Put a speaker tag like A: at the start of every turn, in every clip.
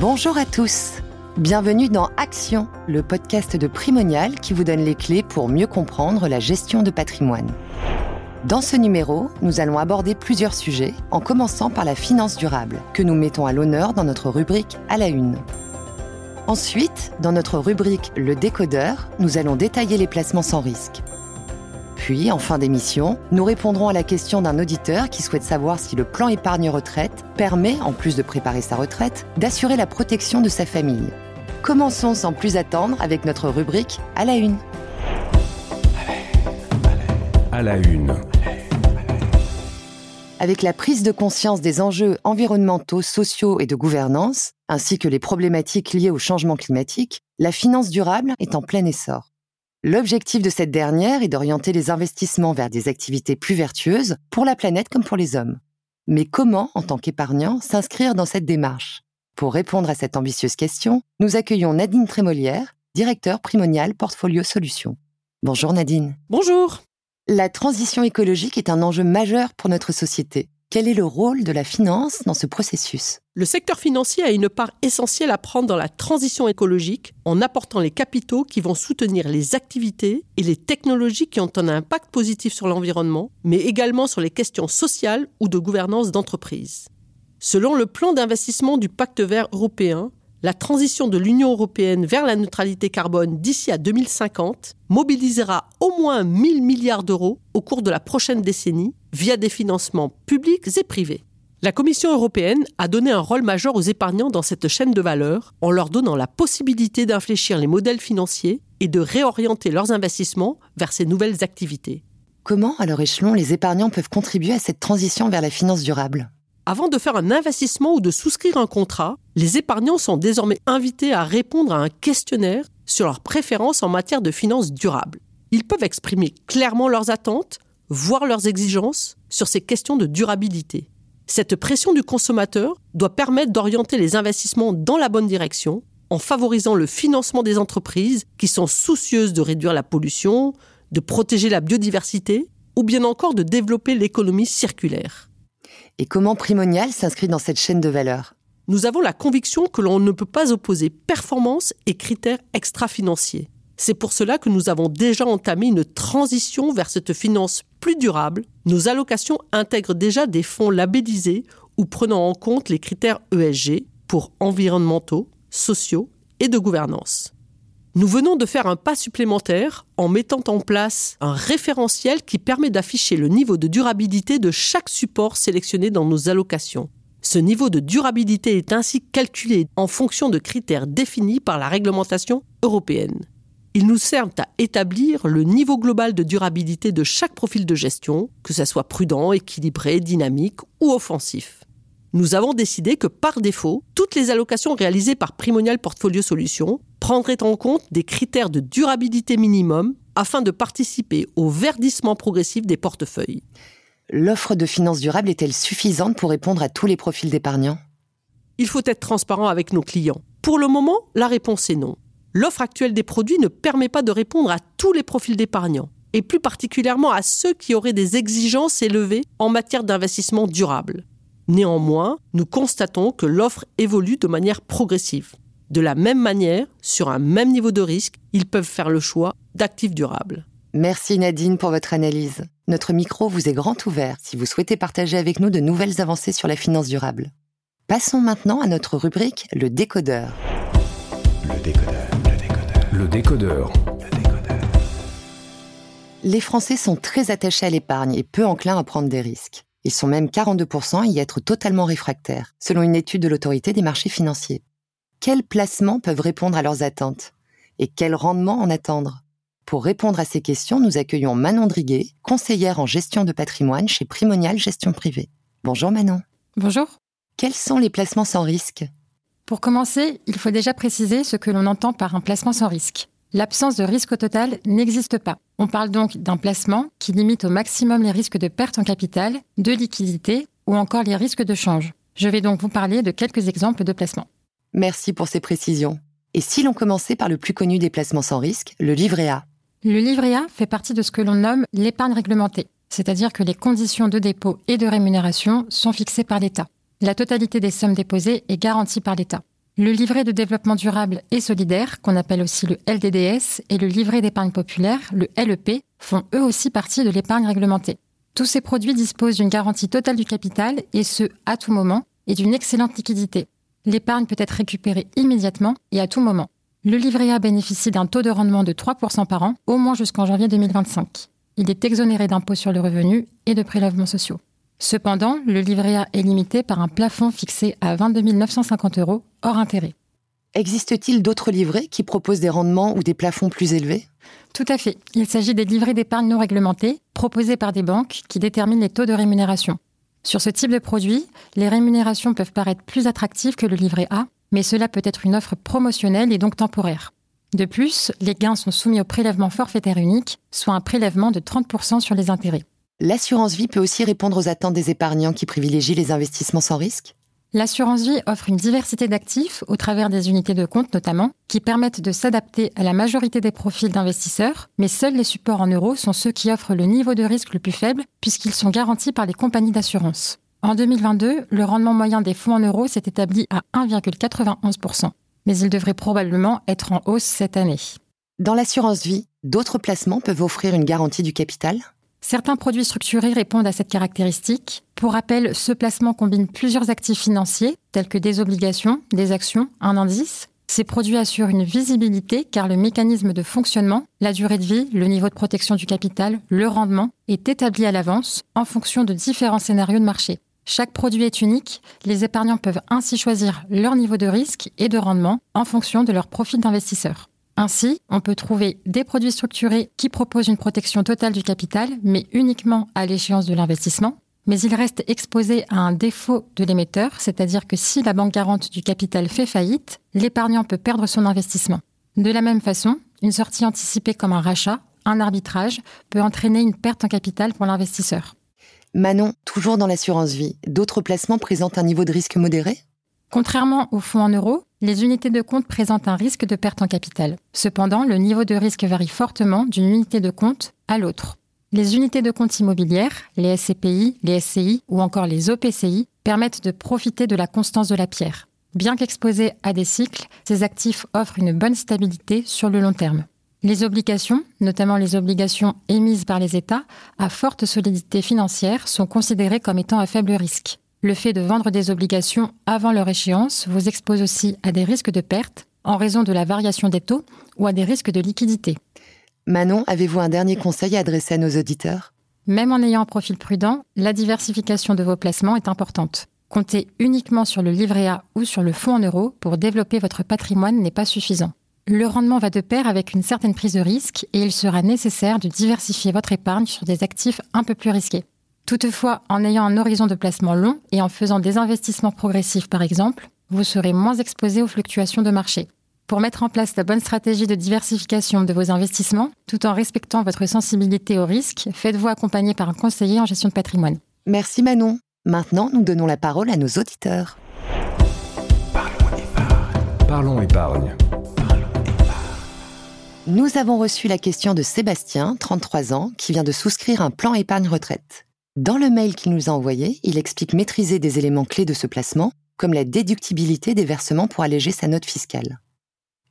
A: Bonjour à tous. Bienvenue dans Action, le podcast de Primonial qui vous donne les clés pour mieux comprendre la gestion de patrimoine. Dans ce numéro, nous allons aborder plusieurs sujets, en commençant par la finance durable, que nous mettons à l'honneur dans notre rubrique à la une. Ensuite, dans notre rubrique Le décodeur, nous allons détailler les placements sans risque. Puis, en fin d'émission, nous répondrons à la question d'un auditeur qui souhaite savoir si le plan épargne-retraite permet, en plus de préparer sa retraite, d'assurer la protection de sa famille. Commençons sans plus attendre avec notre rubrique à la une.
B: À la une.
A: Avec la prise de conscience des enjeux environnementaux, sociaux et de gouvernance, ainsi que les problématiques liées au changement climatique, la finance durable est en plein essor. L'objectif de cette dernière est d'orienter les investissements vers des activités plus vertueuses pour la planète comme pour les hommes. Mais comment, en tant qu'épargnant, s'inscrire dans cette démarche? Pour répondre à cette ambitieuse question, nous accueillons Nadine Trémolière, directeur primonial Portfolio Solutions. Bonjour Nadine.
C: Bonjour.
A: La transition écologique est un enjeu majeur pour notre société. Quel est le rôle de la finance dans ce processus?
C: Le secteur financier a une part essentielle à prendre dans la transition écologique en apportant les capitaux qui vont soutenir les activités et les technologies qui ont un impact positif sur l'environnement, mais également sur les questions sociales ou de gouvernance d'entreprise. Selon le plan d'investissement du Pacte vert européen, la transition de l'Union européenne vers la neutralité carbone d'ici à 2050 mobilisera au moins 1000 milliards d'euros au cours de la prochaine décennie via des financements publics et privés. La Commission européenne a donné un rôle majeur aux épargnants dans cette chaîne de valeur en leur donnant la possibilité d'infléchir les modèles financiers et de réorienter leurs investissements vers ces nouvelles activités.
A: Comment, à leur échelon, les épargnants peuvent contribuer à cette transition vers la finance durable?
C: Avant de faire un investissement ou de souscrire un contrat, les épargnants sont désormais invités à répondre à un questionnaire sur leurs préférences en matière de finances durables. Ils peuvent exprimer clairement leurs attentes, voire leurs exigences sur ces questions de durabilité. Cette pression du consommateur doit permettre d'orienter les investissements dans la bonne direction en favorisant le financement des entreprises qui sont soucieuses de réduire la pollution, de protéger la biodiversité ou bien encore de développer l'économie circulaire.
A: Et comment Primonial s'inscrit dans cette chaîne de valeur?
C: Nous avons la conviction que l'on ne peut pas opposer performance et critères extra-financiers. C'est pour cela que nous avons déjà entamé une transition vers cette finance plus durable. Nos allocations intègrent déjà des fonds labellisés ou prenant en compte les critères ESG pour environnementaux, sociaux et de gouvernance. Nous venons de faire un pas supplémentaire en mettant en place un référentiel qui permet d'afficher le niveau de durabilité de chaque support sélectionné dans nos allocations. Ce niveau de durabilité est ainsi calculé en fonction de critères définis par la réglementation européenne. Ils nous servent à établir le niveau global de durabilité de chaque profil de gestion, que ce soit prudent, équilibré, dynamique ou offensif nous avons décidé que par défaut, toutes les allocations réalisées par Primonial Portfolio Solutions prendraient en compte des critères de durabilité minimum afin de participer au verdissement progressif des portefeuilles.
A: L'offre de finances durables est-elle suffisante pour répondre à tous les profils d'épargnants?
C: Il faut être transparent avec nos clients. Pour le moment, la réponse est non. L'offre actuelle des produits ne permet pas de répondre à tous les profils d'épargnants, et plus particulièrement à ceux qui auraient des exigences élevées en matière d'investissement durable. Néanmoins, nous constatons que l'offre évolue de manière progressive. De la même manière, sur un même niveau de risque, ils peuvent faire le choix d'actifs durables.
A: Merci Nadine pour votre analyse. Notre micro vous est grand ouvert si vous souhaitez partager avec nous de nouvelles avancées sur la finance durable. Passons maintenant à notre rubrique Le décodeur.
B: Le décodeur. Le décodeur. Le décodeur. Le décodeur.
A: Les Français sont très attachés à l'épargne et peu enclins à prendre des risques. Ils sont même 42% à y être totalement réfractaires, selon une étude de l'autorité des marchés financiers. Quels placements peuvent répondre à leurs attentes Et quel rendement en attendre? Pour répondre à ces questions, nous accueillons Manon Driguet, conseillère en gestion de patrimoine chez Primonial Gestion Privée. Bonjour Manon.
D: Bonjour.
A: Quels sont les placements sans risque?
D: Pour commencer, il faut déjà préciser ce que l'on entend par un placement sans risque. L'absence de risque au total n'existe pas. On parle donc d'un placement qui limite au maximum les risques de perte en capital, de liquidité ou encore les risques de change. Je vais donc vous parler de quelques exemples de placements.
A: Merci pour ces précisions. Et si l'on commençait par le plus connu des placements sans risque, le livret A
D: Le livret A fait partie de ce que l'on nomme l'épargne réglementée, c'est-à-dire que les conditions de dépôt et de rémunération sont fixées par l'État. La totalité des sommes déposées est garantie par l'État. Le livret de développement durable et solidaire, qu'on appelle aussi le LDDS, et le livret d'épargne populaire, le LEP, font eux aussi partie de l'épargne réglementée. Tous ces produits disposent d'une garantie totale du capital, et ce, à tout moment, et d'une excellente liquidité. L'épargne peut être récupérée immédiatement et à tout moment. Le livret A bénéficie d'un taux de rendement de 3% par an, au moins jusqu'en janvier 2025. Il est exonéré d'impôts sur le revenu et de prélèvements sociaux. Cependant, le livret A est limité par un plafond fixé à 22 950 euros hors intérêt.
A: Existe-t-il d'autres livrets qui proposent des rendements ou des plafonds plus élevés?
D: Tout à fait. Il s'agit des livrets d'épargne non réglementés proposés par des banques qui déterminent les taux de rémunération. Sur ce type de produit, les rémunérations peuvent paraître plus attractives que le livret A, mais cela peut être une offre promotionnelle et donc temporaire. De plus, les gains sont soumis au prélèvement forfaitaire unique, soit un prélèvement de 30% sur les intérêts.
A: L'assurance vie peut aussi répondre aux attentes des épargnants qui privilégient les investissements sans risque?
D: L'assurance vie offre une diversité d'actifs, au travers des unités de compte notamment, qui permettent de s'adapter à la majorité des profils d'investisseurs, mais seuls les supports en euros sont ceux qui offrent le niveau de risque le plus faible, puisqu'ils sont garantis par les compagnies d'assurance. En 2022, le rendement moyen des fonds en euros s'est établi à 1,91%, mais il devrait probablement être en hausse cette année.
A: Dans l'assurance vie, d'autres placements peuvent offrir une garantie du capital?
D: Certains produits structurés répondent à cette caractéristique. Pour rappel, ce placement combine plusieurs actifs financiers, tels que des obligations, des actions, un indice. Ces produits assurent une visibilité car le mécanisme de fonctionnement, la durée de vie, le niveau de protection du capital, le rendement est établi à l'avance en fonction de différents scénarios de marché. Chaque produit est unique, les épargnants peuvent ainsi choisir leur niveau de risque et de rendement en fonction de leur profil d'investisseur. Ainsi, on peut trouver des produits structurés qui proposent une protection totale du capital, mais uniquement à l'échéance de l'investissement. Mais ils restent exposés à un défaut de l'émetteur, c'est-à-dire que si la banque garante du capital fait faillite, l'épargnant peut perdre son investissement. De la même façon, une sortie anticipée comme un rachat, un arbitrage, peut entraîner une perte en capital pour l'investisseur.
A: Manon, toujours dans l'assurance vie, d'autres placements présentent un niveau de risque modéré?
D: Contrairement aux fonds en euros, les unités de compte présentent un risque de perte en capital. Cependant, le niveau de risque varie fortement d'une unité de compte à l'autre. Les unités de compte immobilières, les SCPI, les SCI ou encore les OPCI permettent de profiter de la constance de la pierre. Bien qu'exposés à des cycles, ces actifs offrent une bonne stabilité sur le long terme. Les obligations, notamment les obligations émises par les États, à forte solidité financière, sont considérées comme étant à faible risque. Le fait de vendre des obligations avant leur échéance vous expose aussi à des risques de perte en raison de la variation des taux ou à des risques de liquidité.
A: Manon, avez-vous un dernier conseil à adresser à nos auditeurs?
D: Même en ayant un profil prudent, la diversification de vos placements est importante. Compter uniquement sur le livret A ou sur le fonds en euros pour développer votre patrimoine n'est pas suffisant. Le rendement va de pair avec une certaine prise de risque et il sera nécessaire de diversifier votre épargne sur des actifs un peu plus risqués. Toutefois, en ayant un horizon de placement long et en faisant des investissements progressifs par exemple, vous serez moins exposé aux fluctuations de marché. Pour mettre en place la bonne stratégie de diversification de vos investissements, tout en respectant votre sensibilité au risque, faites-vous accompagner par un conseiller en gestion de patrimoine.
A: Merci Manon. Maintenant, nous donnons la parole à nos auditeurs.
B: Parlons épargne. Parlons épargne.
A: Nous avons reçu la question de Sébastien, 33 ans, qui vient de souscrire un plan épargne retraite. Dans le mail qu'il nous a envoyé, il explique maîtriser des éléments clés de ce placement, comme la déductibilité des versements pour alléger sa note fiscale.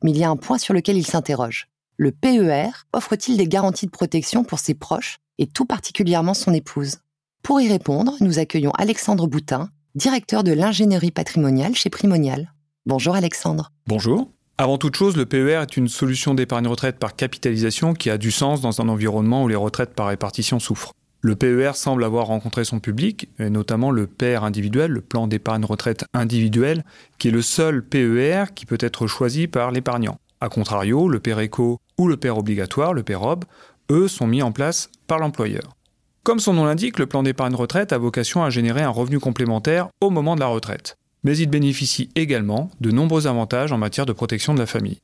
A: Mais il y a un point sur lequel il s'interroge. Le PER offre-t-il des garanties de protection pour ses proches et tout particulièrement son épouse? Pour y répondre, nous accueillons Alexandre Boutin, directeur de l'ingénierie patrimoniale chez Primonial. Bonjour Alexandre.
E: Bonjour. Avant toute chose, le PER est une solution d'épargne retraite par capitalisation qui a du sens dans un environnement où les retraites par répartition souffrent. Le PER semble avoir rencontré son public, notamment le PER individuel, le plan d'épargne retraite individuel, qui est le seul PER qui peut être choisi par l'épargnant. A contrario, le PER-ECO ou le PER obligatoire, le PEROB, eux sont mis en place par l'employeur. Comme son nom l'indique, le plan d'épargne retraite a vocation à générer un revenu complémentaire au moment de la retraite. Mais il bénéficie également de nombreux avantages en matière de protection de la famille.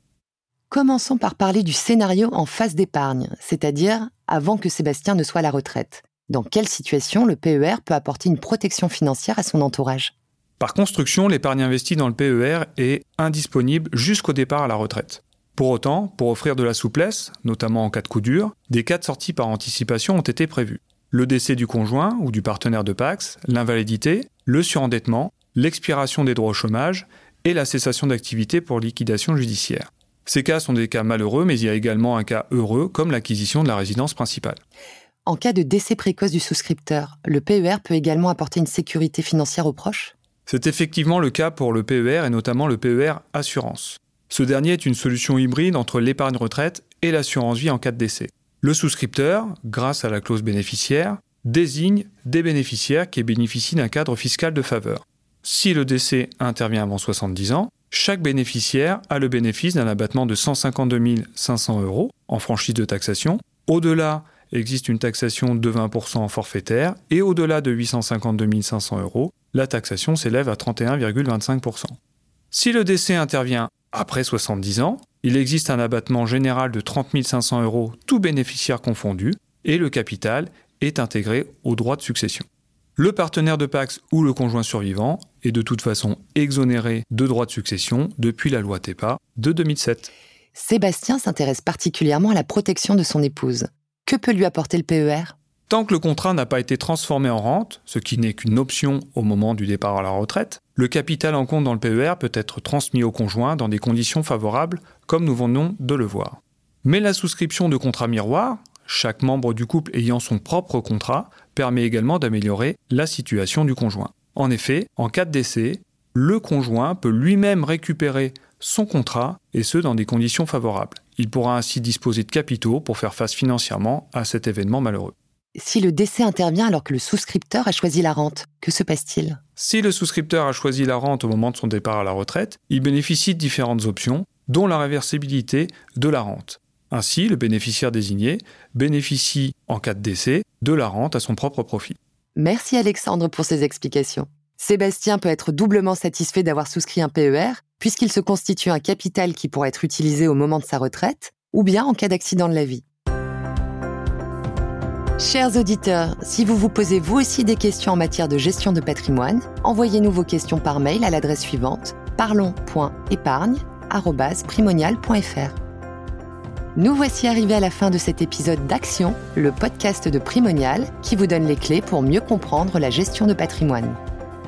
A: Commençons par parler du scénario en phase d'épargne, c'est-à-dire avant que Sébastien ne soit à la retraite. Dans quelle situation le PER peut apporter une protection financière à son entourage?
E: Par construction, l'épargne investie dans le PER est indisponible jusqu'au départ à la retraite. Pour autant, pour offrir de la souplesse, notamment en cas de coup dur, des cas de sortie par anticipation ont été prévus. Le décès du conjoint ou du partenaire de Pax, l'invalidité, le surendettement, l'expiration des droits au chômage et la cessation d'activité pour liquidation judiciaire. Ces cas sont des cas malheureux, mais il y a également un cas heureux, comme l'acquisition de la résidence principale.
A: En cas de décès précoce du souscripteur, le PER peut également apporter une sécurité financière aux proches?
E: C'est effectivement le cas pour le PER et notamment le PER Assurance. Ce dernier est une solution hybride entre l'épargne retraite et l'assurance vie en cas de décès. Le souscripteur, grâce à la clause bénéficiaire, désigne des bénéficiaires qui bénéficient d'un cadre fiscal de faveur. Si le décès intervient avant 70 ans, chaque bénéficiaire a le bénéfice d'un abattement de 152 500 euros en franchise de taxation. Au-delà, existe une taxation de 20% forfaitaire et au-delà de 852 500 euros, la taxation s'élève à 31,25%. Si le décès intervient après 70 ans, il existe un abattement général de 30 500 euros, tout bénéficiaire confondu, et le capital est intégré au droit de succession. Le partenaire de Pax ou le conjoint survivant est de toute façon exonéré de droits de succession depuis la loi TEPA de 2007.
A: Sébastien s'intéresse particulièrement à la protection de son épouse. Que peut lui apporter le PER
E: Tant que le contrat n'a pas été transformé en rente, ce qui n'est qu'une option au moment du départ à la retraite, le capital en compte dans le PER peut être transmis au conjoint dans des conditions favorables, comme nous venons de le voir. Mais la souscription de contrats miroirs, chaque membre du couple ayant son propre contrat, permet également d'améliorer la situation du conjoint. En effet, en cas de décès, le conjoint peut lui-même récupérer son contrat et ce dans des conditions favorables. Il pourra ainsi disposer de capitaux pour faire face financièrement à cet événement malheureux.
A: Si le décès intervient alors que le souscripteur a choisi la rente, que se passe-t-il?
E: Si le souscripteur a choisi la rente au moment de son départ à la retraite, il bénéficie de différentes options, dont la réversibilité de la rente. Ainsi, le bénéficiaire désigné bénéficie, en cas de décès, de la rente à son propre profit.
A: Merci Alexandre pour ces explications. Sébastien peut être doublement satisfait d'avoir souscrit un PER, puisqu'il se constitue un capital qui pourra être utilisé au moment de sa retraite, ou bien en cas d'accident de la vie. Chers auditeurs, si vous vous posez vous aussi des questions en matière de gestion de patrimoine, envoyez-nous vos questions par mail à l'adresse suivante parlons.épargne.primonial.fr. Nous voici arrivés à la fin de cet épisode d'Action, le podcast de Primonial qui vous donne les clés pour mieux comprendre la gestion de patrimoine.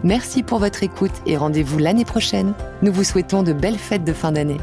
A: Merci pour votre écoute et rendez-vous l'année prochaine. Nous vous souhaitons de belles fêtes de fin d'année.